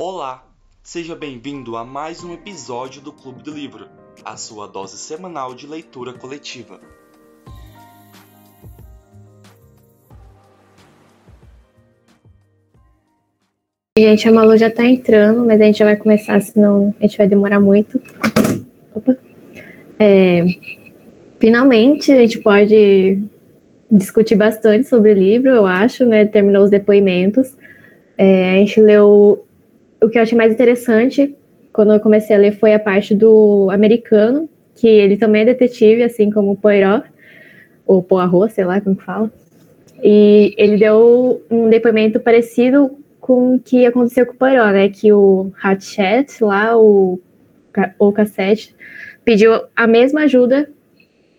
Olá, seja bem-vindo a mais um episódio do Clube do Livro, a sua dose semanal de leitura coletiva. Gente, a Malu já tá entrando, mas a gente já vai começar, senão a gente vai demorar muito. Opa. É, finalmente, a gente pode discutir bastante sobre o livro, eu acho, né? Terminou os depoimentos. É, a gente leu. O que eu achei mais interessante quando eu comecei a ler foi a parte do americano, que ele também é detetive, assim como o Poirot, ou Poirot, sei lá como que fala. E ele deu um depoimento parecido com o que aconteceu com o Poirot, né? Que o Hatchet lá, o, o cassete, pediu a mesma ajuda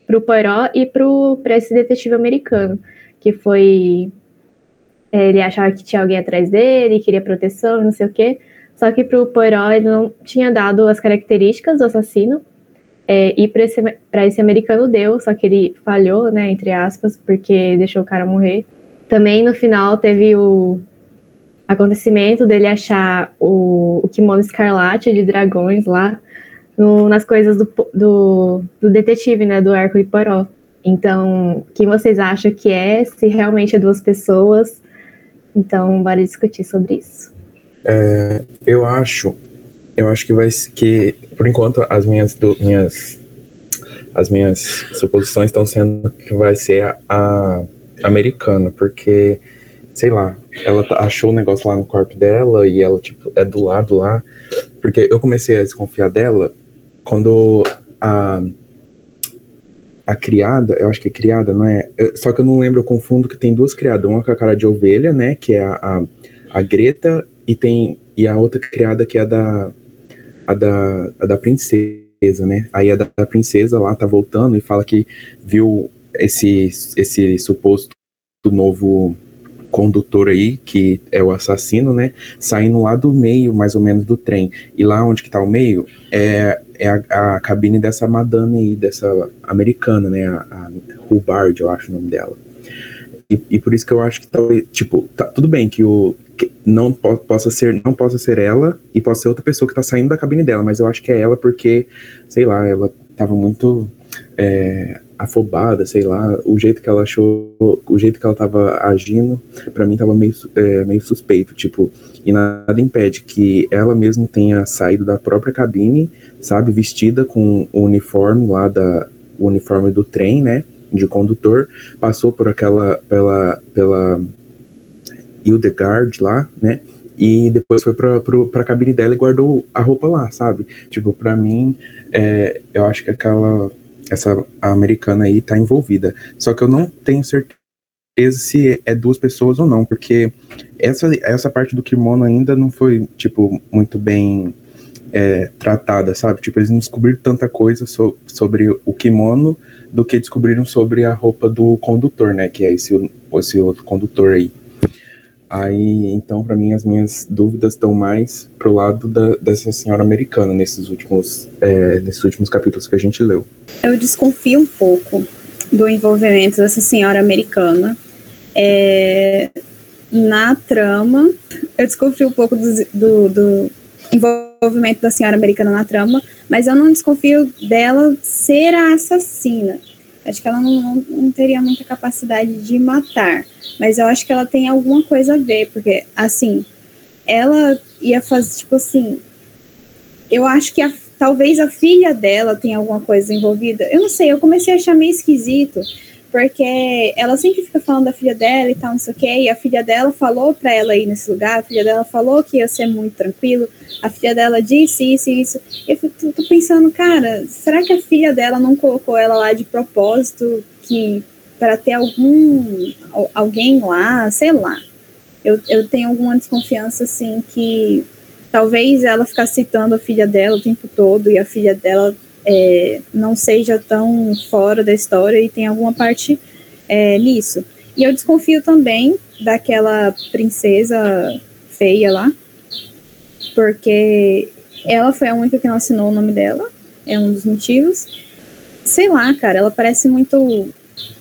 para o Poirot e para esse detetive americano, que foi. É, ele achava que tinha alguém atrás dele, queria proteção, não sei o quê. Só que para o Poirot ele não tinha dado as características do assassino. É, e para esse, esse americano deu, só que ele falhou, né, entre aspas, porque deixou o cara morrer. Também no final teve o acontecimento dele achar o, o kimono escarlate de dragões lá no, nas coisas do, do, do, detetive, né, do Hércules Poirot. Então, quem vocês acham que é? Se realmente é duas pessoas? Então, bora discutir sobre isso. É, eu acho, eu acho que vai que por enquanto as minhas do, minhas as minhas suposições estão sendo que vai ser a, a americana, porque sei lá, ela achou o negócio lá no corpo dela e ela, tipo, é do lado lá. Porque eu comecei a desconfiar dela quando a. A criada, eu acho que é criada, não é? Só que eu não lembro, eu confundo que tem duas criadas, uma com a cara de ovelha, né? Que é a, a, a Greta, e tem. E a outra criada que é a da. A da, a da princesa, né? Aí a da, da princesa lá tá voltando e fala que viu esse, esse suposto novo condutor aí, que é o assassino, né, saindo lá do meio, mais ou menos, do trem. E lá onde que tá o meio é, é a, a cabine dessa madame aí, dessa americana, né, a, a Hubbard, eu acho o nome dela. E, e por isso que eu acho que tipo, tá, tudo bem que o não po possa ser não possa ser ela e possa ser outra pessoa que tá saindo da cabine dela, mas eu acho que é ela porque, sei lá, ela tava muito é, afobada, sei lá, o jeito que ela achou, o jeito que ela tava agindo, para mim tava meio, é, meio suspeito, tipo, e nada impede que ela mesma tenha saído da própria cabine, sabe, vestida com o uniforme lá da, o uniforme do trem, né, de condutor, passou por aquela, pela, pela Hildegard lá, né, e depois foi pra, pra, pra cabine dela e guardou a roupa lá, sabe? Tipo, pra mim, é, eu acho que aquela essa americana aí tá envolvida. Só que eu não tenho certeza se é duas pessoas ou não, porque essa, essa parte do kimono ainda não foi, tipo, muito bem é, tratada, sabe? Tipo, eles não descobriram tanta coisa so, sobre o kimono do que descobriram sobre a roupa do condutor, né? Que é esse, esse outro condutor aí. Aí, então, para mim, as minhas dúvidas estão mais pro lado da, dessa senhora americana nesses últimos, é, nesses últimos capítulos que a gente leu. Eu desconfio um pouco do envolvimento dessa senhora americana é, na trama. Eu desconfio um pouco do, do, do envolvimento da senhora americana na trama, mas eu não desconfio dela ser a assassina. Acho que ela não, não, não, teria muita capacidade de matar, mas eu acho que ela tem alguma coisa a ver, porque, assim, ela ia fazer, tipo assim, eu acho que a, talvez a filha dela tenha alguma coisa envolvida. Eu não sei, eu comecei a achar meio esquisito, porque ela sempre fica falando da filha dela e tal, não sei o quê, e a filha dela falou para ela ir nesse lugar, a filha dela falou que ia ser muito tranquilo, a filha dela disse isso e isso. Eu tô, tô pensando, cara, será que a filha dela não colocou ela lá de propósito que para ter algum alguém lá, sei lá. Eu, eu tenho alguma desconfiança assim que talvez ela ficasse citando a filha dela o tempo todo e a filha dela é, não seja tão fora da história e tem alguma parte é, nisso. E eu desconfio também daquela princesa feia lá, porque ela foi a única que não assinou o nome dela, é um dos motivos. Sei lá, cara, ela parece muito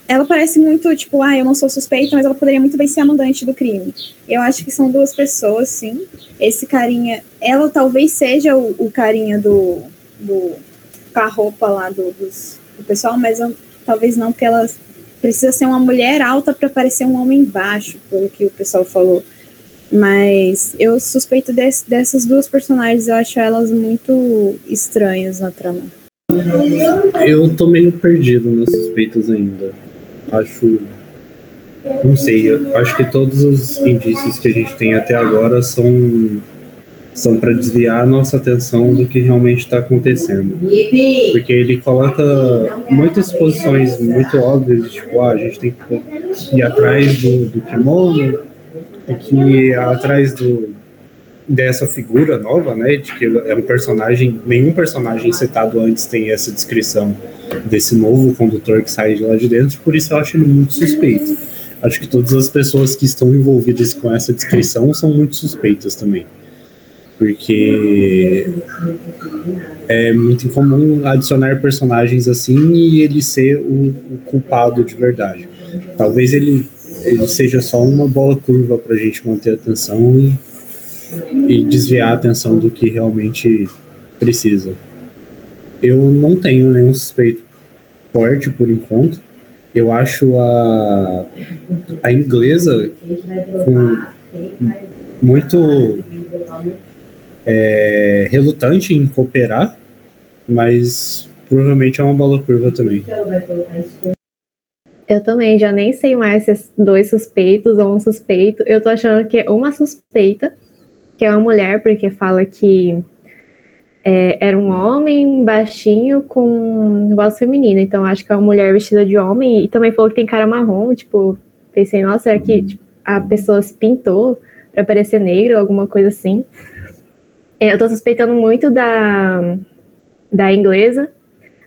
ela parece muito, tipo, ah, eu não sou suspeita, mas ela poderia muito bem ser a mandante do crime. Eu acho que são duas pessoas, sim. Esse carinha, ela talvez seja o, o carinha do, do. Com a roupa lá do, dos, do pessoal, mas eu, talvez não, porque ela precisa ser uma mulher alta para parecer um homem baixo, pelo que o pessoal falou. Mas eu suspeito desse, dessas duas personagens, eu acho elas muito estranhas na trama. Eu tô meio perdido nas suspeitas ainda. Acho. Não sei, eu acho que todos os indícios que a gente tem até agora são são para desviar a nossa atenção do que realmente está acontecendo. Porque ele coloca muitas posições muito óbvias, tipo, ah, a gente tem que ir atrás do, do kimono, tem que atrás do, dessa figura nova, né, de que é um personagem, nenhum personagem citado antes tem essa descrição desse novo condutor que sai de lá de dentro, por isso eu acho ele muito suspeito. Acho que todas as pessoas que estão envolvidas com essa descrição são muito suspeitas também porque é muito incomum adicionar personagens assim e ele ser o, o culpado de verdade. Talvez ele, ele seja só uma bola curva para a gente manter a atenção e, e desviar a atenção do que realmente precisa. Eu não tenho nenhum suspeito forte por enquanto. Eu acho a, a inglesa com muito é, relutante em cooperar, mas provavelmente é uma bola curva também. Eu também já nem sei mais se dois suspeitos ou um suspeito. Eu tô achando que é uma suspeita, que é uma mulher, porque fala que é, era um homem baixinho com voz feminina. Então acho que é uma mulher vestida de homem. E também falou que tem cara marrom. Tipo, pensei, nossa, será que tipo, a pessoa se pintou para parecer negro, alguma coisa assim? É, eu tô suspeitando muito da, da inglesa,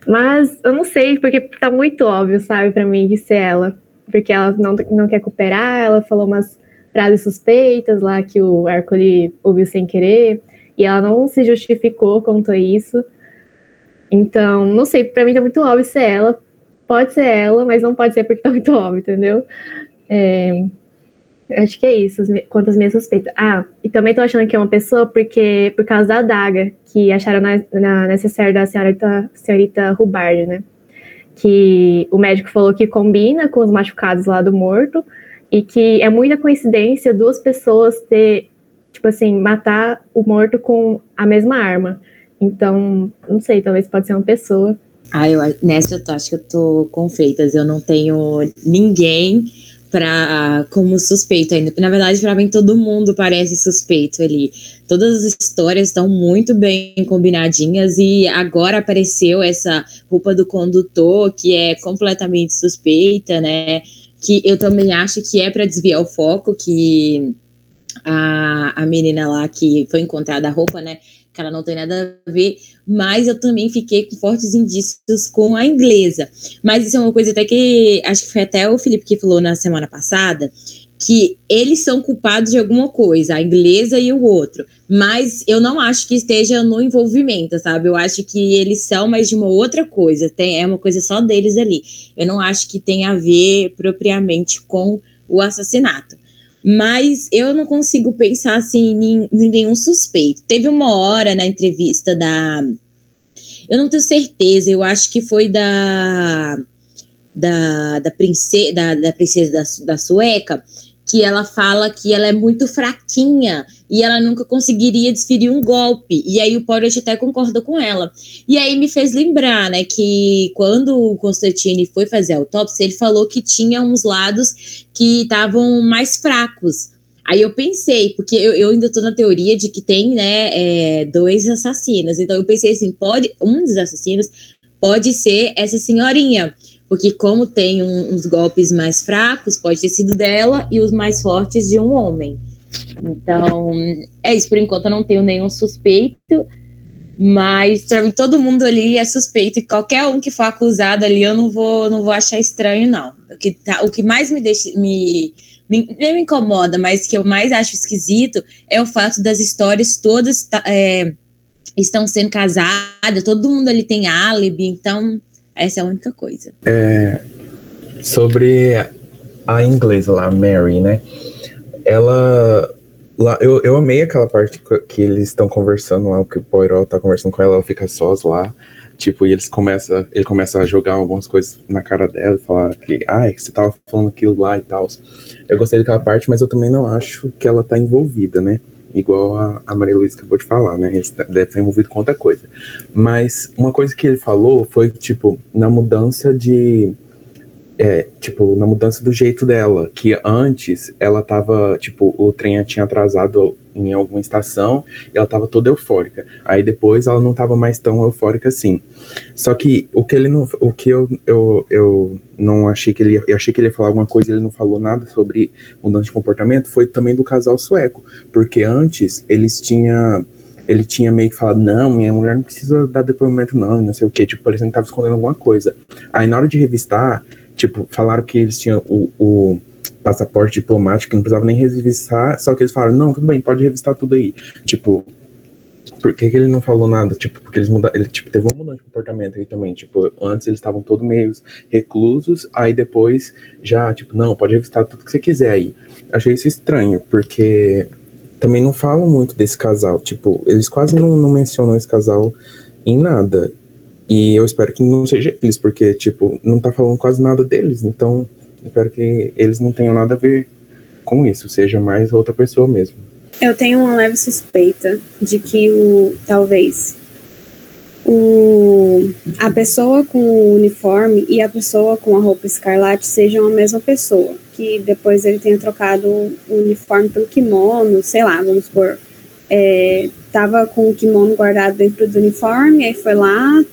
mas eu não sei, porque tá muito óbvio, sabe, para mim, de ser ela. Porque ela não, não quer cooperar, ela falou umas frases suspeitas lá que o Hércules ouviu sem querer, e ela não se justificou quanto a isso. Então, não sei, para mim tá muito óbvio ser ela. Pode ser ela, mas não pode ser porque tá muito óbvio, entendeu? É, Acho que é isso, quanto às minhas suspeitas. Ah, e também tô achando que é uma pessoa porque por causa da adaga que acharam na, necessária da senhorita, senhorita Hubbard, né? Que o médico falou que combina com os machucados lá do morto e que é muita coincidência duas pessoas ter, tipo assim, matar o morto com a mesma arma. Então, não sei, talvez pode ser uma pessoa. Ah, eu, nessa eu tô, acho que eu tô com feitas. Eu não tenho ninguém para como suspeito ainda. Na verdade, para mim todo mundo parece suspeito ali. Todas as histórias estão muito bem combinadinhas e agora apareceu essa roupa do condutor que é completamente suspeita, né? Que eu também acho que é para desviar o foco que a, a menina lá que foi encontrada a roupa, né? Ela não tem nada a ver, mas eu também fiquei com fortes indícios com a inglesa. Mas isso é uma coisa até que acho que foi até o Felipe que falou na semana passada, que eles são culpados de alguma coisa, a inglesa e o outro. Mas eu não acho que esteja no envolvimento, sabe? Eu acho que eles são mais de uma outra coisa, tem, é uma coisa só deles ali. Eu não acho que tem a ver propriamente com o assassinato. Mas eu não consigo pensar assim em, nenhum suspeito. Teve uma hora na entrevista da. Eu não tenho certeza, eu acho que foi da. Da, da, princesa, da, da princesa da, da sueca, que ela fala que ela é muito fraquinha e ela nunca conseguiria desferir um golpe. E aí o Porridge até concorda com ela. E aí me fez lembrar, né, que quando o Constantine foi fazer a autópsia, ele falou que tinha uns lados que estavam mais fracos. Aí eu pensei, porque eu, eu ainda estou na teoria de que tem, né, é, dois assassinos. Então eu pensei assim, pode, um dos assassinos pode ser essa senhorinha porque como tem um, uns golpes mais fracos, pode ter sido dela e os mais fortes de um homem. Então, é isso. Por enquanto, eu não tenho nenhum suspeito, mas para mim todo mundo ali é suspeito e qualquer um que for acusado ali, eu não vou, não vou achar estranho, não. O que, tá, o que mais me deixa, me, me, me incomoda, mas que eu mais acho esquisito é o fato das histórias todas tá, é, estão sendo casadas, todo mundo ali tem álibi, então essa é a única coisa. É, sobre a inglesa lá, Mary, né? Ela. Lá, eu, eu amei aquela parte que, eles estão conversando lá, que o Poirot tá conversando com ela, ela fica sós lá. Tipo, e eles começam, ele começa a jogar algumas coisas na cara dela e falar que, ah, é você tava falando aquilo lá e tal. Eu gostei daquela parte, mas eu também não acho que ela tá envolvida, né? Igual a, a Maria Luísa acabou de falar, né? Ele tá, deve estar envolvido com outra coisa. Mas uma coisa que ele falou foi, tipo, na mudança de é, tipo, na mudança do jeito dela, que antes ela tava, tipo, o trem tinha atrasado em alguma estação e ela tava toda eufórica. Aí depois ela não tava mais tão eufórica assim. Só que o que ele não, o que eu, eu, eu não achei que ele, eu achei que ele ia falar alguma coisa, ele não falou nada sobre mudança de comportamento, foi também do casal sueco, porque antes eles tinham ele tinha meio que falado, não, minha mulher não precisa dar depoimento não, não sei o que, tipo, parecendo que tava escondendo alguma coisa. Aí na hora de revistar, Tipo, falaram que eles tinham o, o passaporte diplomático, não precisava nem revistar, só que eles falaram, não, tudo bem, pode revistar tudo aí. Tipo, por que, que ele não falou nada? Tipo, porque eles mudaram, ele tipo, teve uma mudança de comportamento aí também. Tipo, antes eles estavam todos meio reclusos, aí depois já, tipo, não, pode revistar tudo que você quiser aí. Achei isso estranho, porque também não falam muito desse casal. Tipo, eles quase não, não mencionam esse casal em nada. E eu espero que não seja eles, porque, tipo, não tá falando quase nada deles. Então, espero que eles não tenham nada a ver com isso, seja mais outra pessoa mesmo. Eu tenho uma leve suspeita de que o talvez o a pessoa com o uniforme e a pessoa com a roupa escarlate sejam a mesma pessoa, que depois ele tenha trocado o uniforme pelo kimono, sei lá, vamos supor, é, tava com o kimono guardado dentro do uniforme, aí foi lá,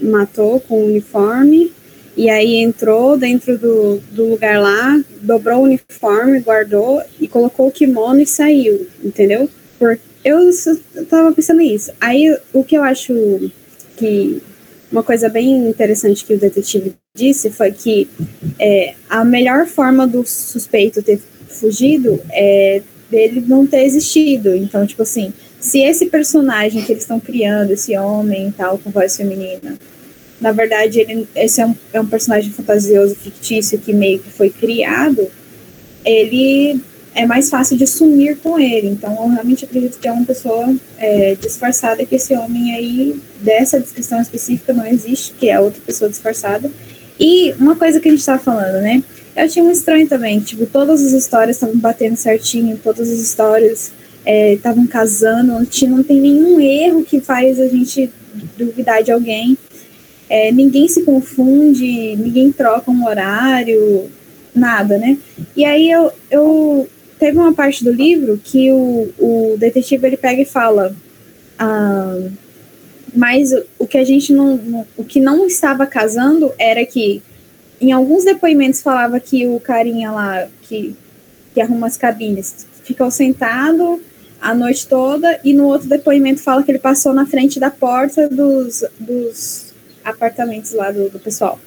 matou com o uniforme, e aí entrou dentro do, do lugar lá, dobrou o uniforme, guardou e colocou o kimono e saiu, entendeu? Por, eu, eu tava pensando nisso. Aí o que eu acho que uma coisa bem interessante que o detetive disse foi que é, a melhor forma do suspeito ter fugido é dele não ter existido. Então, tipo assim, se esse personagem que eles estão criando, esse homem tal, com voz feminina, na verdade, ele, esse é um, é um personagem fantasioso, fictício, que meio que foi criado, ele é mais fácil de sumir com ele. Então, eu realmente acredito que é uma pessoa é, disfarçada, que esse homem aí, dessa descrição específica, não existe, que é outra pessoa disfarçada. E uma coisa que a gente estava falando, né? Eu achei um estranho também, tipo, todas as histórias estavam batendo certinho, todas as histórias estavam é, casando, não, não tem nenhum erro que faz a gente duvidar de alguém. É, ninguém se confunde, ninguém troca um horário, nada, né? E aí eu, eu teve uma parte do livro que o, o detetive ele pega e fala, ah, mas o que a gente não, o que não estava casando era que em alguns depoimentos falava que o carinha lá que, que arruma as cabines ficou sentado a noite toda, e no outro depoimento fala que ele passou na frente da porta dos, dos apartamentos lá do, do pessoal.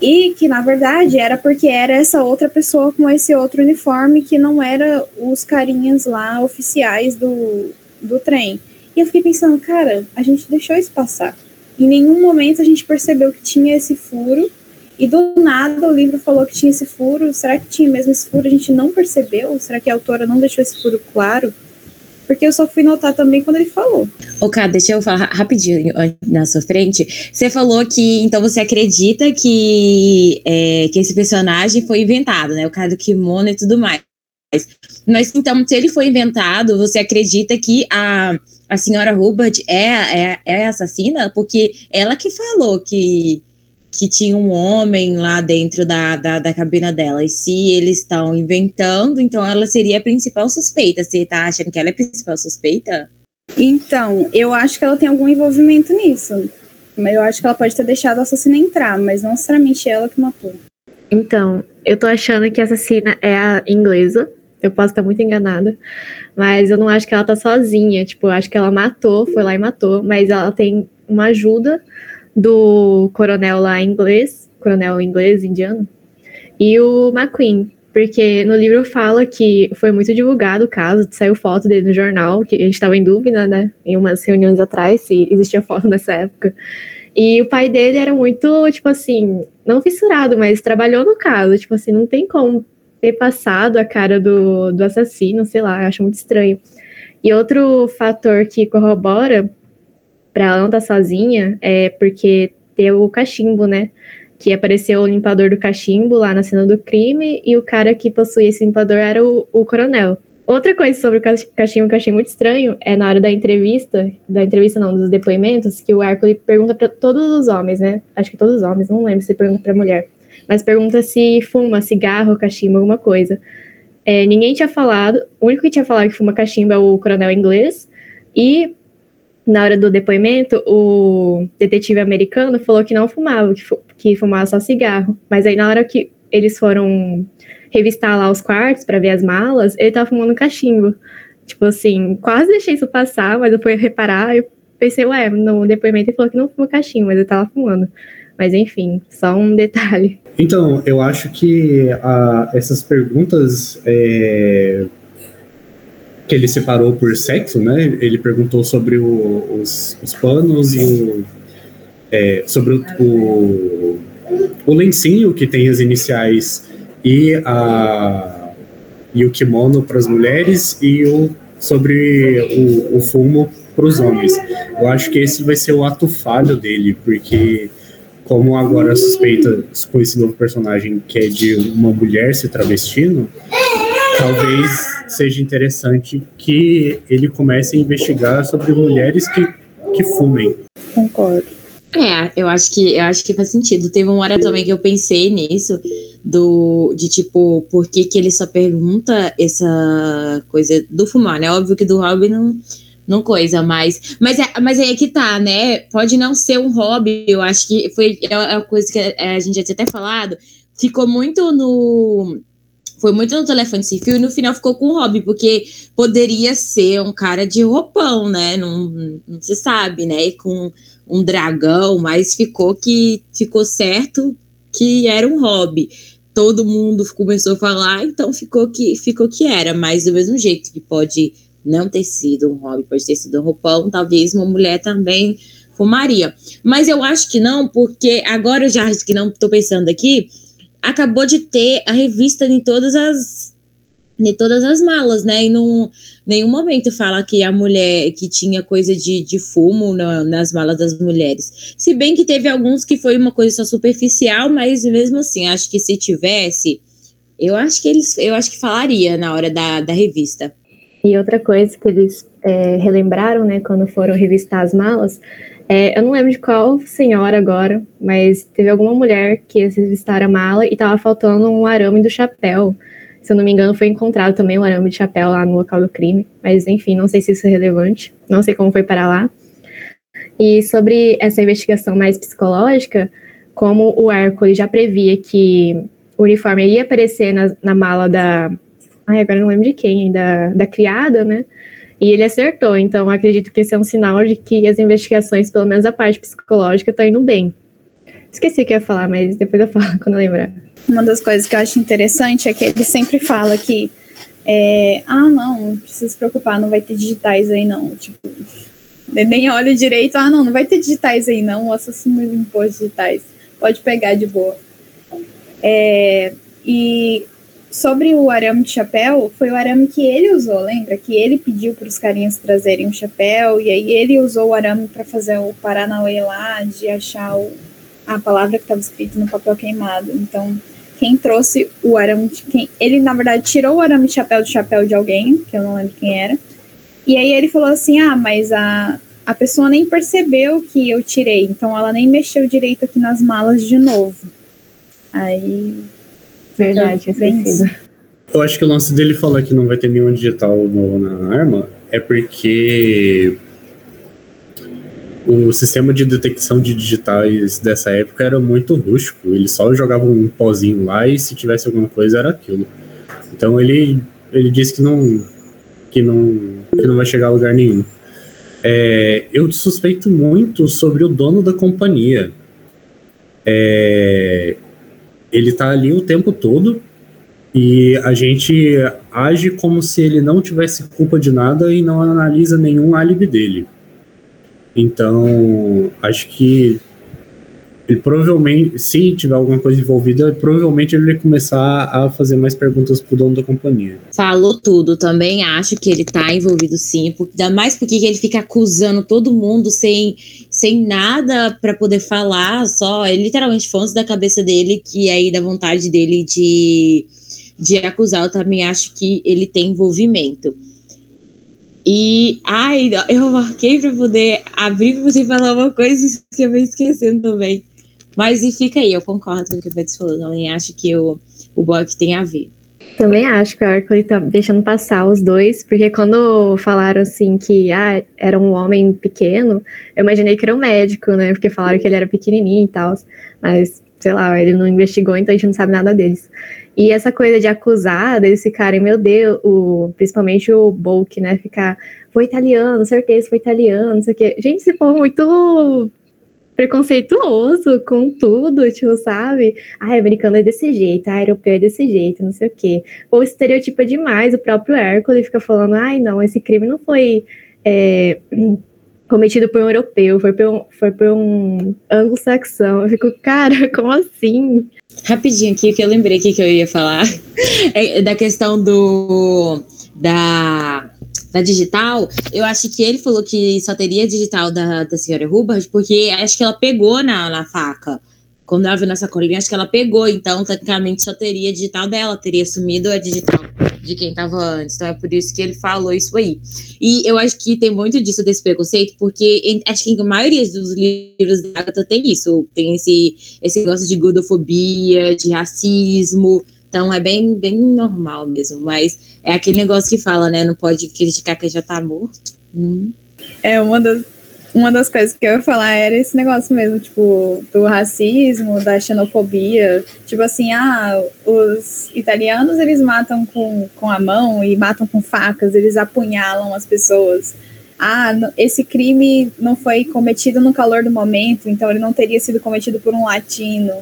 E que, na verdade, era porque era essa outra pessoa com esse outro uniforme que não era os carinhas lá oficiais do, do trem. E eu fiquei pensando, cara, a gente deixou isso passar. Em nenhum momento a gente percebeu que tinha esse furo e do nada o livro falou que tinha esse furo. Será que tinha mesmo esse furo? A gente não percebeu? Será que a autora não deixou esse furo claro? Porque eu só fui notar também quando ele falou. Cá, deixa eu falar rapidinho na sua frente. Você falou que, então, você acredita que, é, que esse personagem foi inventado, né? O cara do kimono e tudo mais. Mas, então, se ele foi inventado, você acredita que a, a senhora Hubert é, é, é assassina? Porque ela que falou que que tinha um homem lá dentro da, da, da cabina dela. E se eles estão inventando, então ela seria a principal suspeita. Você tá achando que ela é a principal suspeita? Então, eu acho que ela tem algum envolvimento nisso. Mas eu acho que ela pode ter deixado a assassina entrar, mas não necessariamente ela que matou. Então, eu tô achando que a assassina é a inglesa. Eu posso estar muito enganada. Mas eu não acho que ela tá sozinha. Tipo, eu acho que ela matou, foi lá e matou. Mas ela tem uma ajuda do coronel lá inglês, coronel inglês indiano, e o McQueen, porque no livro fala que foi muito divulgado o caso, saiu foto dele no jornal, que a gente estava em dúvida, né, em umas reuniões atrás, se existia foto nessa época. E o pai dele era muito, tipo assim, não fissurado, mas trabalhou no caso. Tipo assim, não tem como ter passado a cara do, do assassino, sei lá, acho muito estranho. E outro fator que corrobora para ela não estar tá sozinha é porque tem o cachimbo, né? Que apareceu o limpador do cachimbo lá na cena do crime e o cara que possuía esse limpador era o, o coronel. Outra coisa sobre o cachimbo que eu achei muito estranho é na hora da entrevista, da entrevista não, dos depoimentos, que o Hércules pergunta para todos os homens, né? Acho que todos os homens, não lembro se pergunta para mulher, mas pergunta se fuma cigarro, cachimbo, alguma coisa. É, ninguém tinha falado, o único que tinha falado que fuma cachimbo é o coronel inglês, e na hora do depoimento, o detetive americano falou que não fumava, que, que fumava só cigarro. Mas aí, na hora que eles foram revistar lá os quartos para ver as malas, ele tava fumando cachimbo. Tipo assim, quase deixei isso passar, mas eu fui reparar, eu pensei, ué, no depoimento ele falou que não fuma cachimbo, mas ele tava fumando. Mas enfim, só um detalhe. Então, eu acho que a, essas perguntas é, que ele separou por sexo, né? Ele perguntou sobre o, os, os, panos e o, é, sobre o, o, o, lencinho que tem as iniciais e, a, e o kimono para as mulheres e o sobre o, o fumo para os homens. Eu acho que esse vai ser o ato falho dele, porque como agora suspeita com esse novo personagem que é de uma mulher se travestindo, talvez seja interessante que ele comece a investigar sobre mulheres que, que fumem. Concordo. É, eu acho que eu acho que faz sentido. Teve uma hora também que eu pensei nisso, do de tipo, por que, que ele só pergunta essa coisa do fumar, né? Óbvio que do Robin não, não coisa, mas. Mas é, mas é que tá, né? Pode não ser um hobby, eu acho que foi é a coisa que a gente já tinha até falado. Ficou muito no foi muito no telefone sem fio e no final ficou com o hobby, porque poderia ser um cara de roupão, né? Não, não se sabe, né? E com um dragão, mas ficou que ficou certo que era um hobby. Todo mundo começou a falar, então ficou que ficou que era, mas do mesmo jeito que pode não ter sido um hobby, pode ter sido um roupão, talvez uma mulher também fumaria. Mas eu acho que não, porque agora eu já que não estou pensando aqui, acabou de ter a revista em todas as em todas as malas, né? E não nenhum momento fala que a mulher que tinha coisa de, de fumo na, nas malas das mulheres. Se bem que teve alguns que foi uma coisa só superficial, mas mesmo assim, acho que se tivesse, eu acho que eles, eu acho que falaria na hora da, da revista. E outra coisa que eles é, relembraram, né, quando foram revistar as malas, é, eu não lembro de qual senhora agora, mas teve alguma mulher que eles revistaram a mala e tava faltando um arame do chapéu. Se eu não me engano, foi encontrado também um arame de chapéu lá no local do crime. Mas, enfim, não sei se isso é relevante. Não sei como foi para lá. E sobre essa investigação mais psicológica, como o Hércules já previa que o uniforme ia aparecer na, na mala da. Ai, agora não lembro de quem, da, da criada, né? E ele acertou, então acredito que esse é um sinal de que as investigações, pelo menos a parte psicológica, estão indo bem. Esqueci o que ia falar, mas depois eu falo quando eu lembrar. Uma das coisas que eu acho interessante é que ele sempre fala que é, ah, não, não precisa se preocupar, não vai ter digitais aí não. Tipo, nem olha direito, ah, não, não vai ter digitais aí não, o assassino limpou os digitais, pode pegar de boa. É, e sobre o arame de chapéu, foi o arame que ele usou, lembra? Que ele pediu para os carinhas trazerem um chapéu, e aí ele usou o arame para fazer o Paranauê lá, de achar o, a palavra que estava escrita no papel queimado. Então, quem trouxe o arame, quem, ele na verdade tirou o arame de chapéu do chapéu de alguém, que eu não lembro quem era, e aí ele falou assim: ah, mas a, a pessoa nem percebeu que eu tirei, então ela nem mexeu direito aqui nas malas de novo. Aí Verdade, esquecido. Eu acho que o lance dele falar que não vai ter nenhum digital no, na arma é porque o sistema de detecção de digitais dessa época era muito rústico. Ele só jogava um pozinho lá e se tivesse alguma coisa era aquilo. Então ele, ele disse que não, que não, que não vai chegar a lugar nenhum. É, eu suspeito muito sobre o dono da companhia. É, ele tá ali o tempo todo e a gente age como se ele não tivesse culpa de nada e não analisa nenhum álibi dele. Então, acho que ele provavelmente, se tiver alguma coisa envolvida, provavelmente ele vai começar a fazer mais perguntas pro dono da companhia. Falou tudo, também acho que ele tá envolvido sim, porque, ainda mais porque ele fica acusando todo mundo sem, sem nada para poder falar, só é literalmente fontes da cabeça dele, que aí da vontade dele de, de acusar, eu também acho que ele tem envolvimento. E, ai, eu marquei para poder abrir para você falar uma coisa que eu vou esquecendo também. Mas e fica aí, eu concordo com o que o Betis falou. Também acho que o, o Bock tem a ver. Também acho que o Hércules tá deixando passar os dois, porque quando falaram assim que ah, era um homem pequeno, eu imaginei que era um médico, né? Porque falaram que ele era pequenininho e tal. Mas, sei lá, ele não investigou, então a gente não sabe nada deles. E essa coisa de acusar deles ficarem, meu Deus, o, principalmente o Bulk, né? Ficar, foi italiano, certeza, foi italiano, não sei o quê. Gente, esse povo muito preconceituoso com tudo, tipo, sabe? Ah, americano é desse jeito, ah, europeu é desse jeito, não sei o quê. Ou estereotipa demais, o próprio Hércules fica falando, ai, não, esse crime não foi é, cometido por um europeu, foi por um, foi por um anglo-saxão. Eu fico, cara, como assim? Rapidinho aqui, que eu lembrei que, que eu ia falar, é da questão do... da da digital, eu acho que ele falou que só teria digital da, da senhora Hubbard, porque acho que ela pegou na, na faca. Quando ela viu nessa colinha, acho que ela pegou, então tecnicamente só teria digital dela, teria sumido a digital de quem estava antes. Então é por isso que ele falou isso aí. E eu acho que tem muito disso desse preconceito, porque acho que a maioria dos livros da Agatha tem isso. Tem esse, esse negócio de gordofobia, de racismo. Então é bem, bem normal mesmo. Mas é aquele negócio que fala, né? Não pode criticar quem já tá morto. Hum. É uma das, uma das coisas que eu ia falar era esse negócio mesmo, tipo, do racismo, da xenofobia. Tipo assim, ah, os italianos eles matam com, com a mão e matam com facas, eles apunhalam as pessoas. Ah, esse crime não foi cometido no calor do momento, então ele não teria sido cometido por um latino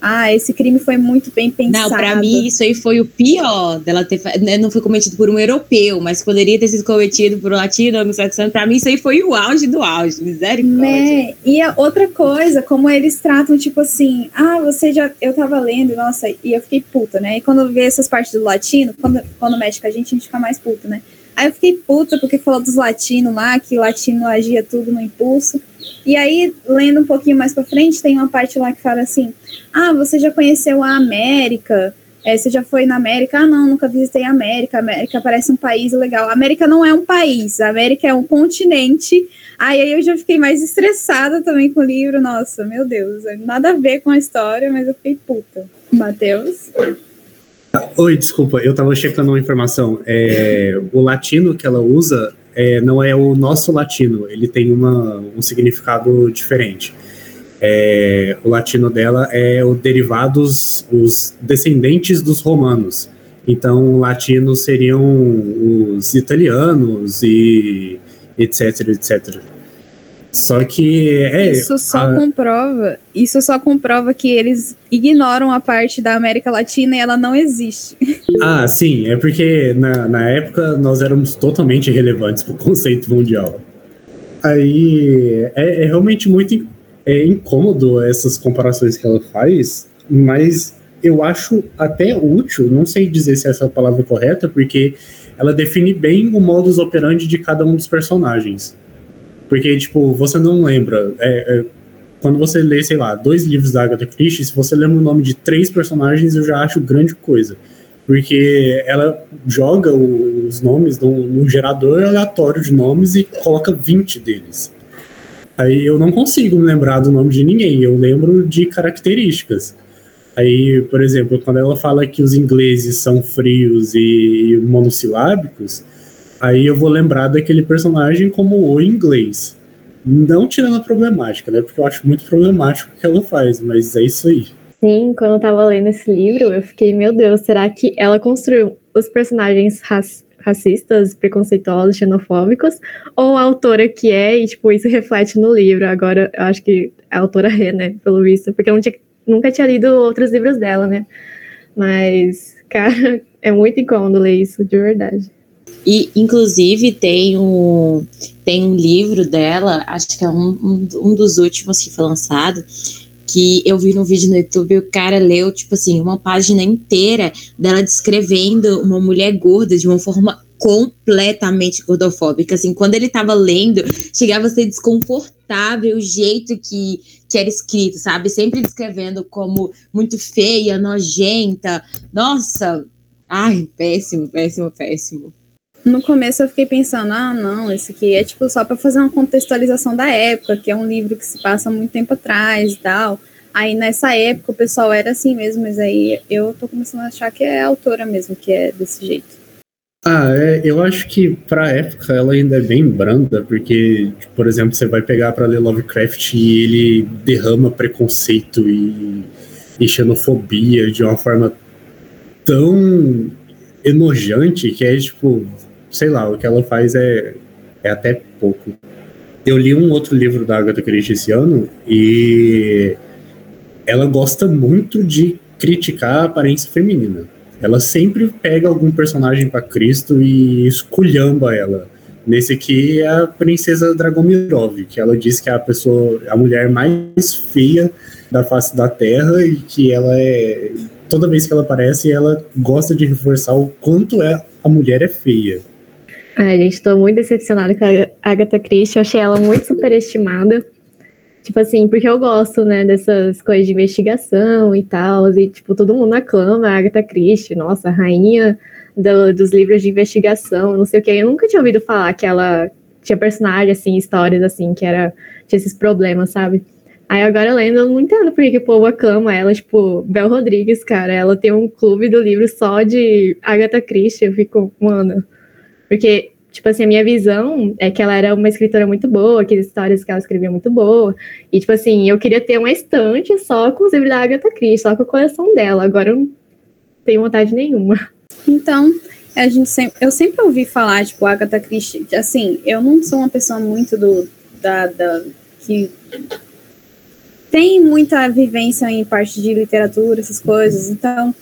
ah, esse crime foi muito bem pensado. Não, para mim isso aí foi o pior dela ter né, não foi cometido por um europeu, mas poderia ter sido cometido por um latino, anglo-saxão. Para mim isso aí foi o auge do auge, misericórdia. Né? E a outra coisa, como eles tratam tipo assim, ah, você já eu tava lendo, nossa, e eu fiquei puta, né? E quando vê essas partes do latino, quando quando mexe com a gente, a gente fica mais puta, né? Aí eu fiquei puta porque falou dos latinos lá, que o latino agia tudo no impulso. E aí, lendo um pouquinho mais pra frente, tem uma parte lá que fala assim: Ah, você já conheceu a América? É, você já foi na América? Ah, não, nunca visitei a América. A América parece um país legal. A América não é um país, a América é um continente. Aí, eu já fiquei mais estressada também com o livro. Nossa, meu Deus, nada a ver com a história, mas eu fiquei puta. Matheus? Oi, desculpa, eu tava checando uma informação. É, o latino que ela usa é, não é o nosso latino, ele tem uma, um significado diferente. É, o latino dela é o derivados, os descendentes dos romanos. Então, latinos seriam os italianos e etc, etc. Só que é. Isso só a... comprova. Isso só comprova que eles ignoram a parte da América Latina e ela não existe. Ah, sim. É porque na, na época nós éramos totalmente irrelevantes para o conceito mundial. Aí é, é realmente muito é incômodo essas comparações que ela faz, mas eu acho até útil, não sei dizer se essa é a palavra correta, porque ela define bem o modus operandi de cada um dos personagens. Porque, tipo, você não lembra. É, é, quando você lê, sei lá, dois livros da Agatha Christie, se você lembra o nome de três personagens, eu já acho grande coisa. Porque ela joga os nomes num, gerador aleatório de nomes e coloca 20 deles. Aí eu não consigo me lembrar do nome de ninguém, eu lembro de características. Aí, por exemplo, quando ela fala que os ingleses são frios e monossilábicos, Aí eu vou lembrar daquele personagem como o inglês. Não tirando a problemática, né? Porque eu acho muito problemático o que ela faz, mas é isso aí. Sim, quando eu tava lendo esse livro, eu fiquei, meu Deus, será que ela construiu os personagens raci racistas, preconceituosos, xenofóbicos, ou a autora que é, e tipo, isso reflete no livro. Agora, eu acho que a autora é, né, pelo visto, porque eu tinha, nunca tinha lido outros livros dela, né? Mas, cara, é muito incômodo ler isso, de verdade. E, inclusive, tem um, tem um livro dela, acho que é um, um, um dos últimos que foi lançado, que eu vi no vídeo no YouTube, o cara leu, tipo assim, uma página inteira dela descrevendo uma mulher gorda de uma forma completamente gordofóbica. Assim, quando ele tava lendo, chegava a ser desconfortável o jeito que, que era escrito, sabe? Sempre descrevendo como muito feia, nojenta. Nossa, ai, péssimo, péssimo, péssimo. No começo eu fiquei pensando, ah, não, esse aqui é tipo só para fazer uma contextualização da época, que é um livro que se passa muito tempo atrás e tal. Aí nessa época o pessoal era assim mesmo, mas aí eu tô começando a achar que é a autora mesmo que é desse jeito. Ah, é, eu acho que pra época ela ainda é bem branda, porque, por exemplo, você vai pegar para ler Lovecraft e ele derrama preconceito e, e xenofobia de uma forma tão enojante que é tipo, sei lá, o que ela faz é, é até pouco. Eu li um outro livro da Agatha Christie esse ano e ela gosta muito de criticar a aparência feminina. Ela sempre pega algum personagem para Cristo e esculhamba ela. Nesse aqui é a princesa Dragomirov, que ela diz que é a pessoa, a mulher mais feia da face da Terra e que ela é toda vez que ela aparece, ela gosta de reforçar o quanto é a mulher é feia. Ai, gente, tô muito decepcionada com a Agatha Christie. Eu achei ela muito superestimada. Tipo assim, porque eu gosto, né, dessas coisas de investigação e tal, e, tipo, todo mundo aclama a Agatha Christie, nossa, a rainha do, dos livros de investigação, não sei o que. Eu nunca tinha ouvido falar que ela tinha personagem, assim, histórias, assim, que era, tinha esses problemas, sabe? Aí agora lendo, eu não entendo por que o povo aclama ela, tipo, Bel Rodrigues, cara, ela tem um clube do livro só de Agatha Christie, eu fico, mano, porque tipo assim, a minha visão é que ela era uma escritora muito boa, que as histórias que ela escrevia muito boa. E, tipo assim, eu queria ter uma estante só com os livros da Agatha Christie, só com a coleção dela. Agora eu não tenho vontade nenhuma. Então, a gente sempre, eu sempre ouvi falar, tipo, Agatha Christie, assim, eu não sou uma pessoa muito do, da, da que tem muita vivência em parte de literatura, essas coisas, então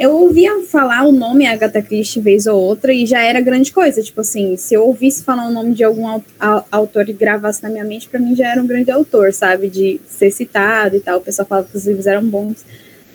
eu ouvia falar o nome Agatha Christie vez ou outra e já era grande coisa. Tipo assim, se eu ouvisse falar o nome de algum autor e gravasse na minha mente, para mim já era um grande autor, sabe? De ser citado e tal. O pessoal falava que os livros eram bons.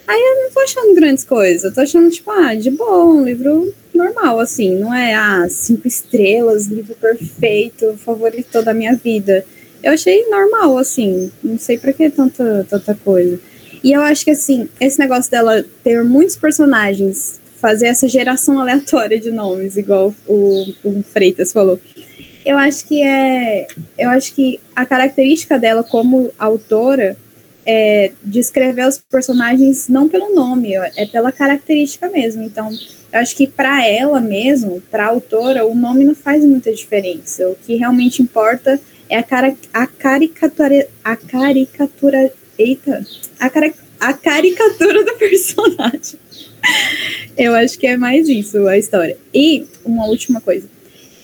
Aí eu não tô achando grandes coisas. Eu tô achando, tipo, ah, de bom, um livro normal, assim. Não é, ah, cinco estrelas, livro perfeito, favorito da minha vida. Eu achei normal, assim. Não sei pra que tanta, tanta coisa. E eu acho que, assim, esse negócio dela ter muitos personagens, fazer essa geração aleatória de nomes, igual o, o Freitas falou, eu acho que é. Eu acho que a característica dela como autora é descrever os personagens não pelo nome, é pela característica mesmo. Então, eu acho que para ela mesmo, para a autora, o nome não faz muita diferença. O que realmente importa é a, cara, a caricatura. A caricatura Eita, a, cara, a caricatura do personagem. Eu acho que é mais isso a história. E uma última coisa.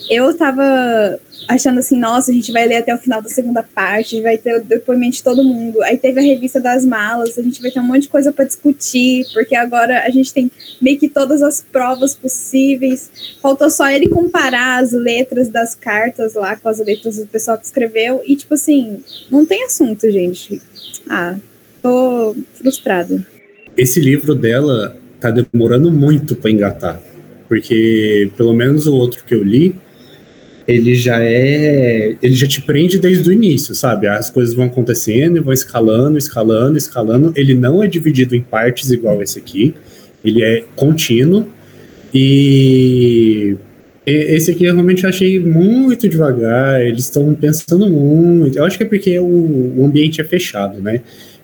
Eu tava achando assim, nossa, a gente vai ler até o final da segunda parte, vai ter o depoimento de todo mundo. Aí teve a revista das malas, a gente vai ter um monte de coisa para discutir, porque agora a gente tem meio que todas as provas possíveis. Faltou só ele comparar as letras das cartas lá com as letras do pessoal que escreveu. E, tipo assim, não tem assunto, gente. Ah, tô frustrada. Esse livro dela tá demorando muito para engatar, porque pelo menos o outro que eu li, ele já é, ele já te prende desde o início, sabe? As coisas vão acontecendo e vão escalando, escalando, escalando. Ele não é dividido em partes igual esse aqui. Ele é contínuo e esse aqui eu realmente achei muito devagar, eles estão pensando muito. Eu acho que é porque o, o ambiente é fechado, né?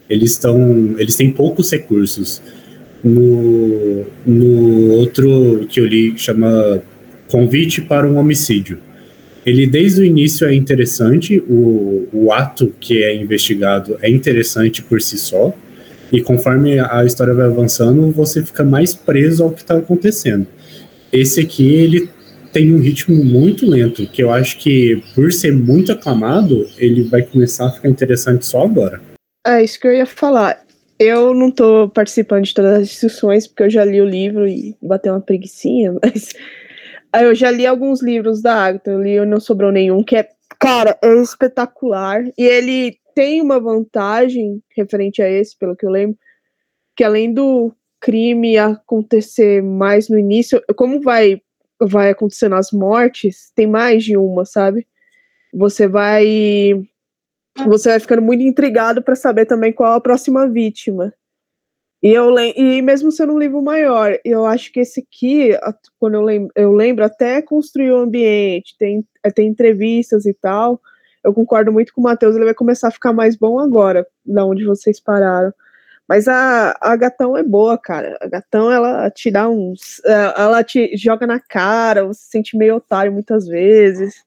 Eles estão. Eles têm poucos recursos. No, no outro que eu li, chama Convite para um Homicídio. Ele, desde o início, é interessante, o, o ato que é investigado é interessante por si só, e conforme a história vai avançando, você fica mais preso ao que está acontecendo. Esse aqui, ele tem um ritmo muito lento, que eu acho que, por ser muito aclamado, ele vai começar a ficar interessante só agora. É isso que eu ia falar. Eu não tô participando de todas as discussões, porque eu já li o livro e bateu uma preguiçinha, mas. Eu já li alguns livros da Agatha, eu li Não Sobrou Nenhum, que é, cara, é espetacular. E ele tem uma vantagem referente a esse, pelo que eu lembro, que além do crime acontecer mais no início, como vai vai acontecendo as mortes, tem mais de uma, sabe? Você vai você vai ficando muito intrigado para saber também qual a próxima vítima. E, eu, e mesmo sendo um livro maior, eu acho que esse aqui, quando eu lembro, eu lembro até construir o ambiente, tem, é, tem entrevistas e tal. Eu concordo muito com o Matheus, ele vai começar a ficar mais bom agora, da onde vocês pararam. Mas a, a Gatão é boa, cara. A Gatão, ela te dá uns. É, ela te joga na cara, você se sente meio otário muitas vezes.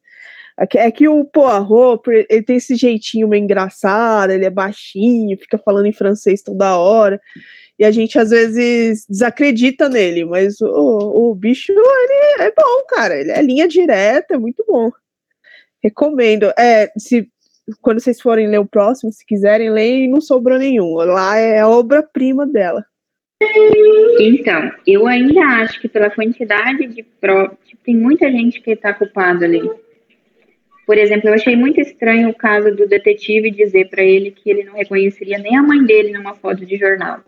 É que o Poirot, ele tem esse jeitinho meio engraçado, ele é baixinho, fica falando em francês toda hora e a gente às vezes desacredita nele, mas o, o bicho ele é bom, cara. Ele é linha direta, é muito bom. Recomendo. É, se quando vocês forem ler o próximo, se quiserem ler, não sobrou nenhum. Lá é a obra-prima dela. Então, eu ainda acho que pela quantidade de provas, tipo, tem muita gente que está culpada ali. Por exemplo, eu achei muito estranho o caso do detetive dizer para ele que ele não reconheceria nem a mãe dele numa foto de jornal.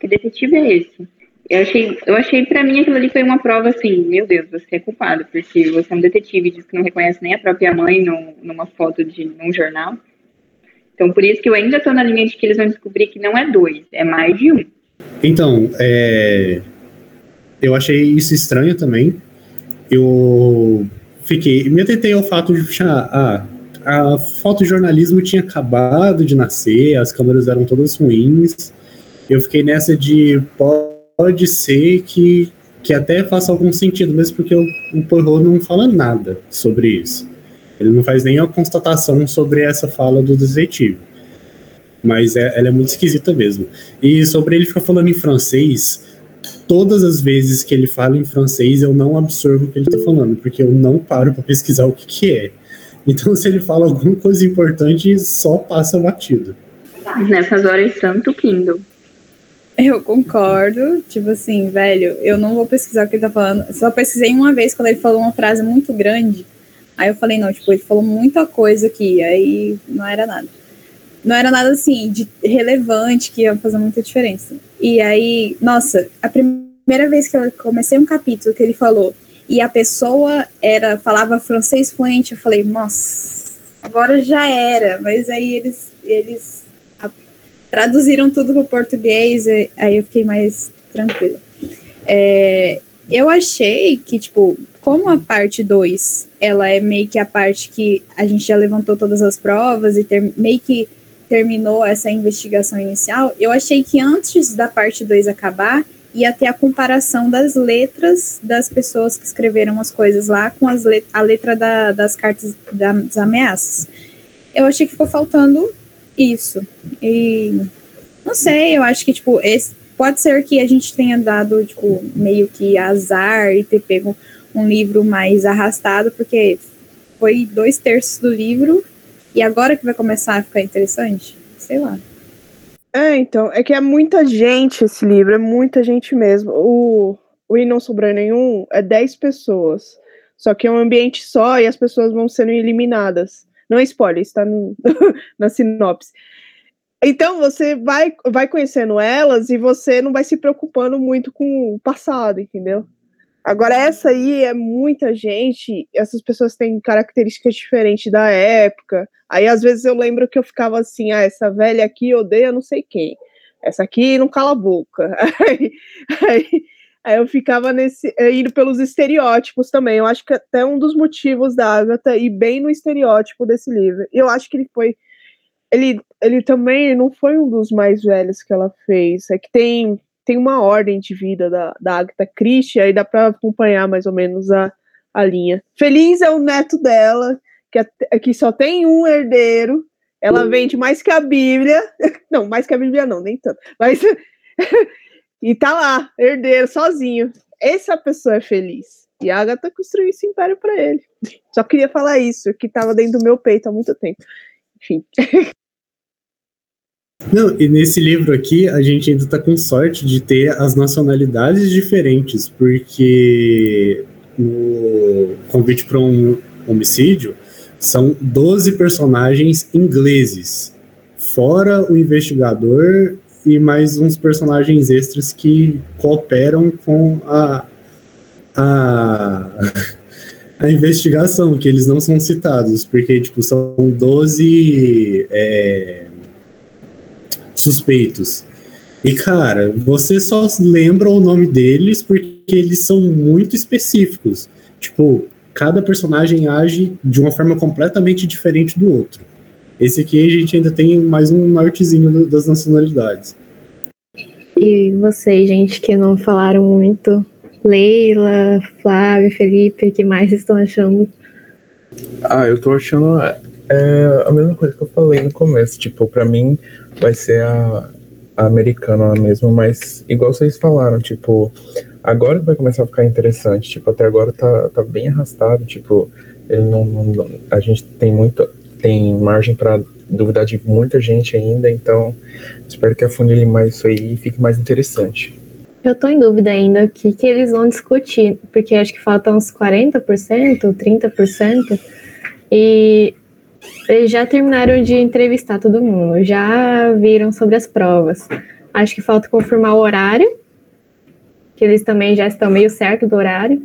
Que detetive é esse? Eu achei, eu achei para mim aquilo ali foi uma prova assim, meu Deus, você é culpado, porque você é um detetive e diz que não reconhece nem a própria mãe num, numa foto de num jornal. Então, por isso que eu ainda tô na linha de que eles vão descobrir que não é dois, é mais de um. Então, é, eu achei isso estranho também. Eu fiquei, me atentei ao fato de ah, a fotojornalismo tinha acabado de nascer, as câmeras eram todas ruins, eu fiquei nessa de pode ser que, que até faça algum sentido, mesmo porque o, o Poirot não fala nada sobre isso. Ele não faz nenhuma constatação sobre essa fala do detetive. Mas é, ela é muito esquisita mesmo. E sobre ele ficar falando em francês, todas as vezes que ele fala em francês, eu não absorvo o que ele está falando, porque eu não paro para pesquisar o que, que é. Então, se ele fala alguma coisa importante, só passa batido. Nessas horas, tanto Kindle. Eu concordo. Tipo assim, velho, eu não vou pesquisar o que ele tá falando. Só pesquisei uma vez quando ele falou uma frase muito grande. Aí eu falei, não, tipo, ele falou muita coisa aqui. Aí não era nada. Não era nada assim de relevante que ia fazer muita diferença. E aí, nossa, a primeira vez que eu comecei um capítulo que ele falou e a pessoa era falava francês fluente, eu falei, nossa, agora já era. Mas aí eles eles traduziram tudo para o português, aí eu fiquei mais tranquila. É, eu achei que, tipo, como a parte 2, ela é meio que a parte que a gente já levantou todas as provas e ter, meio que terminou essa investigação inicial, eu achei que antes da parte 2 acabar, ia ter a comparação das letras das pessoas que escreveram as coisas lá com as let a letra da, das cartas das ameaças. Eu achei que ficou faltando isso. E não sei, eu acho que, tipo, esse, pode ser que a gente tenha dado, tipo, meio que azar e ter pego um livro mais arrastado, porque foi dois terços do livro e agora que vai começar a ficar interessante? Sei lá. É, então, é que é muita gente esse livro, é muita gente mesmo. O, o E Não Sobrou Nenhum é 10 pessoas. Só que é um ambiente só e as pessoas vão sendo eliminadas. Não é spoiler, está no, na sinopse. Então você vai, vai conhecendo elas e você não vai se preocupando muito com o passado, entendeu? Agora, essa aí é muita gente, essas pessoas têm características diferentes da época. Aí, às vezes, eu lembro que eu ficava assim: ah, essa velha aqui odeia não sei quem, essa aqui não cala a boca. Aí, aí, aí eu ficava nesse, eh, indo pelos estereótipos também. Eu acho que até um dos motivos da Agatha ir bem no estereótipo desse livro. Eu acho que ele foi ele, ele também não foi um dos mais velhos que ela fez. É que tem, tem uma ordem de vida da, da Agatha Christie, aí dá para acompanhar mais ou menos a, a linha. Feliz é o neto dela, que, é, que só tem um herdeiro. Ela uhum. vende mais que a Bíblia. Não, mais que a Bíblia não, nem tanto. Mas. e tá lá, herdeiro, sozinho. Essa pessoa é feliz. E a Agatha construiu esse império para ele. Só queria falar isso, que tava dentro do meu peito há muito tempo enfim. Não, e nesse livro aqui a gente ainda está com sorte de ter as nacionalidades diferentes, porque no convite para um homicídio são 12 personagens ingleses. fora o investigador e mais uns personagens extras que cooperam com a, a, a investigação, que eles não são citados, porque tipo, são 12 é, suspeitos. E, cara, você só lembra o nome deles porque eles são muito específicos. Tipo, cada personagem age de uma forma completamente diferente do outro. Esse aqui a gente ainda tem mais um nortezinho das nacionalidades. E vocês, gente, que não falaram muito? Leila, Flávio, Felipe, o que mais estão achando? Ah, eu tô achando é, a mesma coisa que eu falei no começo. Tipo, pra mim vai ser a, a americana mesmo, mas igual vocês falaram, tipo, agora vai começar a ficar interessante. Tipo, até agora tá, tá bem arrastado. Tipo, ele não, não a gente tem muito tem margem para duvidar de muita gente ainda, então espero que afunile mais isso aí e fique mais interessante. Eu tô em dúvida ainda o que, que eles vão discutir, porque acho que faltam uns 40%, 30%, e eles já terminaram de entrevistar todo mundo, já viram sobre as provas. Acho que falta confirmar o horário, que eles também já estão meio certo do horário.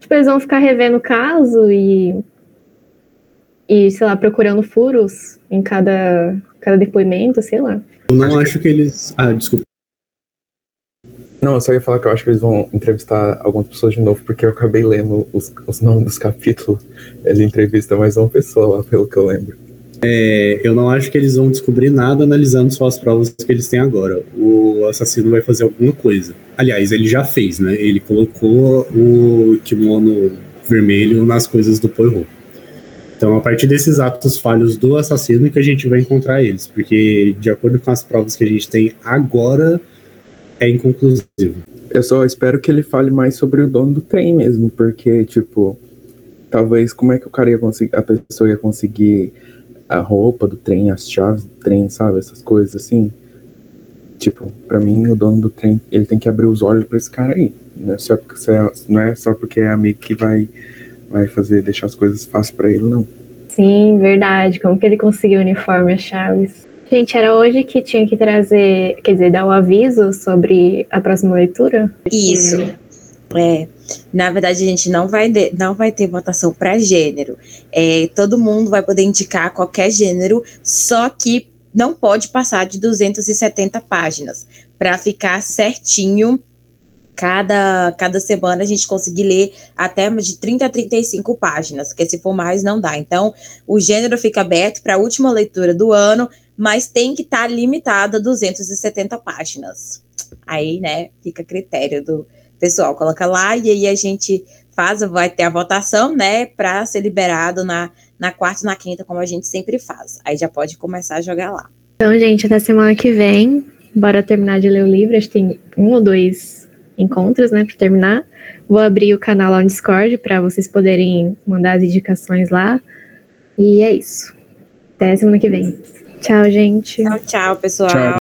Tipo, eles vão ficar revendo o caso e e, sei lá, procurando furos em cada, cada depoimento, sei lá. Eu não acho que eles. Ah, desculpa. Não, eu só ia falar que eu acho que eles vão entrevistar algumas pessoas de novo, porque eu acabei lendo os, os nomes dos capítulos. Eles entrevistam mais uma pessoa lá, pelo que eu lembro. É, eu não acho que eles vão descobrir nada analisando só as provas que eles têm agora. O assassino vai fazer alguma coisa. Aliás, ele já fez, né? Ele colocou o kimono vermelho nas coisas do Poirot. Então, a partir desses atos falhos do assassino que a gente vai encontrar eles, porque de acordo com as provas que a gente tem agora, é inconclusivo. Eu só espero que ele fale mais sobre o dono do trem mesmo, porque, tipo, talvez como é que o cara ia conseguir, a pessoa ia conseguir a roupa do trem, as chaves do trem, sabe? Essas coisas assim. Tipo, pra mim, o dono do trem, ele tem que abrir os olhos pra esse cara aí. Não é só porque, não é só porque é amigo que vai vai fazer deixar as coisas fáceis para ele, não. Sim, verdade. Como que ele conseguiu o uniforme, as chaves? Gente, era hoje que tinha que trazer, quer dizer, dar o um aviso sobre a próxima leitura? Isso. É, na verdade, a gente não vai, de, não vai ter votação para gênero. É, todo mundo vai poder indicar qualquer gênero, só que não pode passar de 270 páginas para ficar certinho cada, cada semana a gente conseguir ler até de 30 a 35 páginas, porque se for mais não dá. Então, o gênero fica aberto para a última leitura do ano, mas tem que estar tá limitado a 270 páginas. Aí, né, fica a critério do pessoal, coloca lá e aí a gente faz, vai ter a votação, né, para ser liberado na, na quarta e na quinta, como a gente sempre faz. Aí já pode começar a jogar lá. Então, gente, até semana que vem, bora terminar de ler o livro, acho que tem um ou dois encontros, né, para terminar. Vou abrir o canal lá no Discord para vocês poderem mandar as indicações lá. E é isso. Até semana que vem. Tchau, gente. Tchau, tchau, pessoal. Tchau.